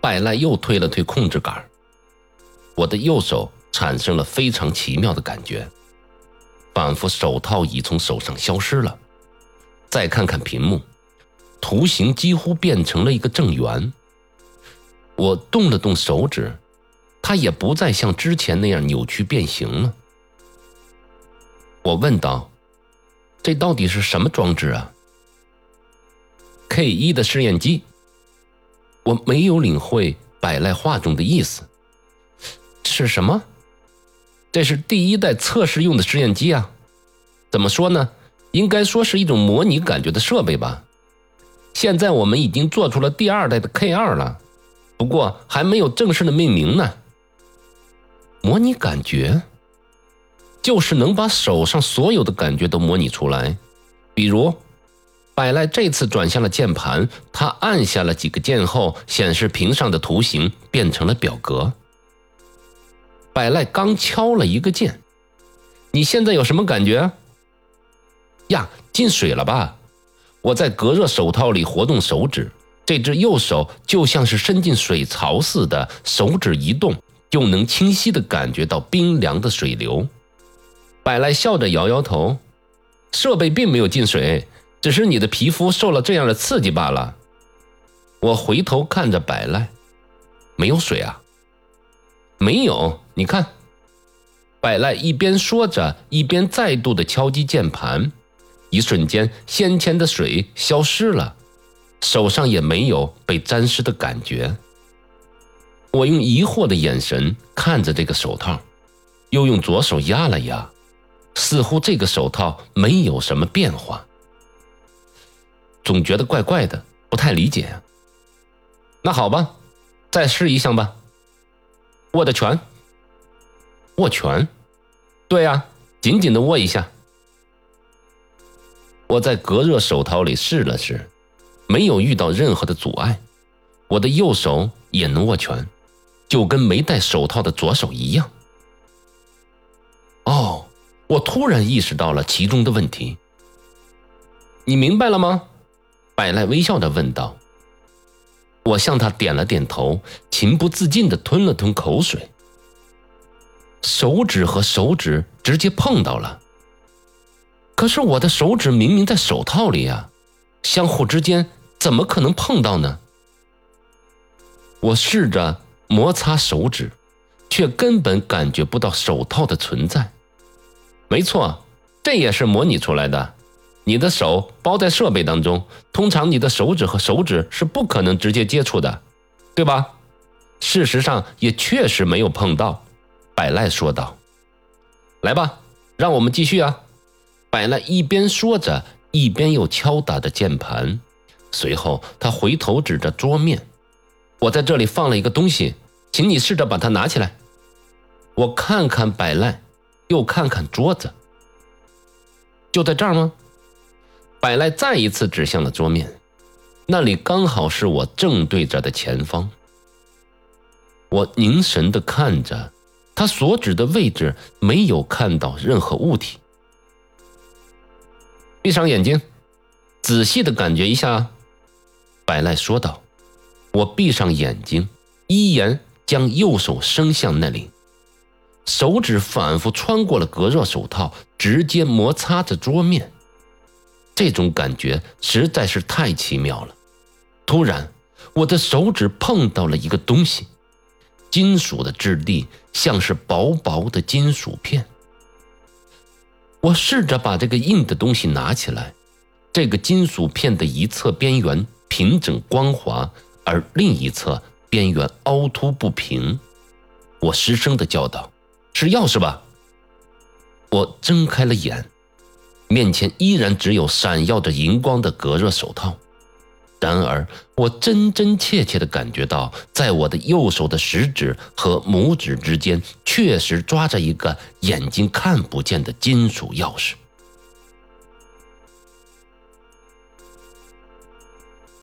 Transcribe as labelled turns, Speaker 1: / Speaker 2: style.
Speaker 1: 百赖又推了推控制杆，我的右手产生了非常奇妙的感觉，仿佛手套已从手上消失了。再看看屏幕，图形几乎变成了一个正圆。我动了动手指，它也不再像之前那样扭曲变形了。我问道：“这到底是什么装置啊？”K 一的试验机。我没有领会百赖话中的意思。是什么？这是第一代测试用的实验机啊。怎么说呢？应该说是一种模拟感觉的设备吧。现在我们已经做出了第二代的 K 二了。不过还没有正式的命名呢。模拟感觉，就是能把手上所有的感觉都模拟出来。比如，百赖这次转向了键盘，他按下了几个键后，显示屏上的图形变成了表格。百赖刚敲了一个键，你现在有什么感觉？呀，进水了吧？我在隔热手套里活动手指。这只右手就像是伸进水槽似的，手指一动就能清晰地感觉到冰凉的水流。百赖笑着摇摇头，设备并没有进水，只是你的皮肤受了这样的刺激罢了。我回头看着百赖，没有水啊，没有。你看，百赖一边说着，一边再度的敲击键盘，一瞬间，先前的水消失了。手上也没有被沾湿的感觉。我用疑惑的眼神看着这个手套，又用左手压了压，似乎这个手套没有什么变化。总觉得怪怪的，不太理解啊。那好吧，再试一下吧。握的拳，握拳，对呀，紧紧的握一下。我在隔热手套里试了试。没有遇到任何的阻碍，我的右手也能握拳，就跟没戴手套的左手一样。哦，我突然意识到了其中的问题。你明白了吗？百赖微笑的问道。我向他点了点头，情不自禁的吞了吞口水。手指和手指直接碰到了，可是我的手指明明在手套里呀，相互之间。怎么可能碰到呢？我试着摩擦手指，却根本感觉不到手套的存在。没错，这也是模拟出来的。你的手包在设备当中，通常你的手指和手指是不可能直接接触的，对吧？事实上也确实没有碰到。百赖说道：“来吧，让我们继续啊！”百赖一边说着，一边又敲打着键盘。随后，他回头指着桌面：“我在这里放了一个东西，请你试着把它拿起来。”我看看摆烂，又看看桌子，就在这儿吗？摆赖再一次指向了桌面，那里刚好是我正对着的前方。我凝神的看着，他所指的位置没有看到任何物体。闭上眼睛，仔细的感觉一下。百赖说道：“我闭上眼睛，依言将右手伸向那里，手指反复穿过了隔热手套，直接摩擦着桌面。这种感觉实在是太奇妙了。突然，我的手指碰到了一个东西，金属的质地像是薄薄的金属片。我试着把这个硬的东西拿起来，这个金属片的一侧边缘。”平整光滑，而另一侧边缘凹凸不平。我失声的叫道：“是钥匙吧？”我睁开了眼，面前依然只有闪耀着荧光的隔热手套。然而，我真真切切的感觉到，在我的右手的食指和拇指之间，确实抓着一个眼睛看不见的金属钥匙。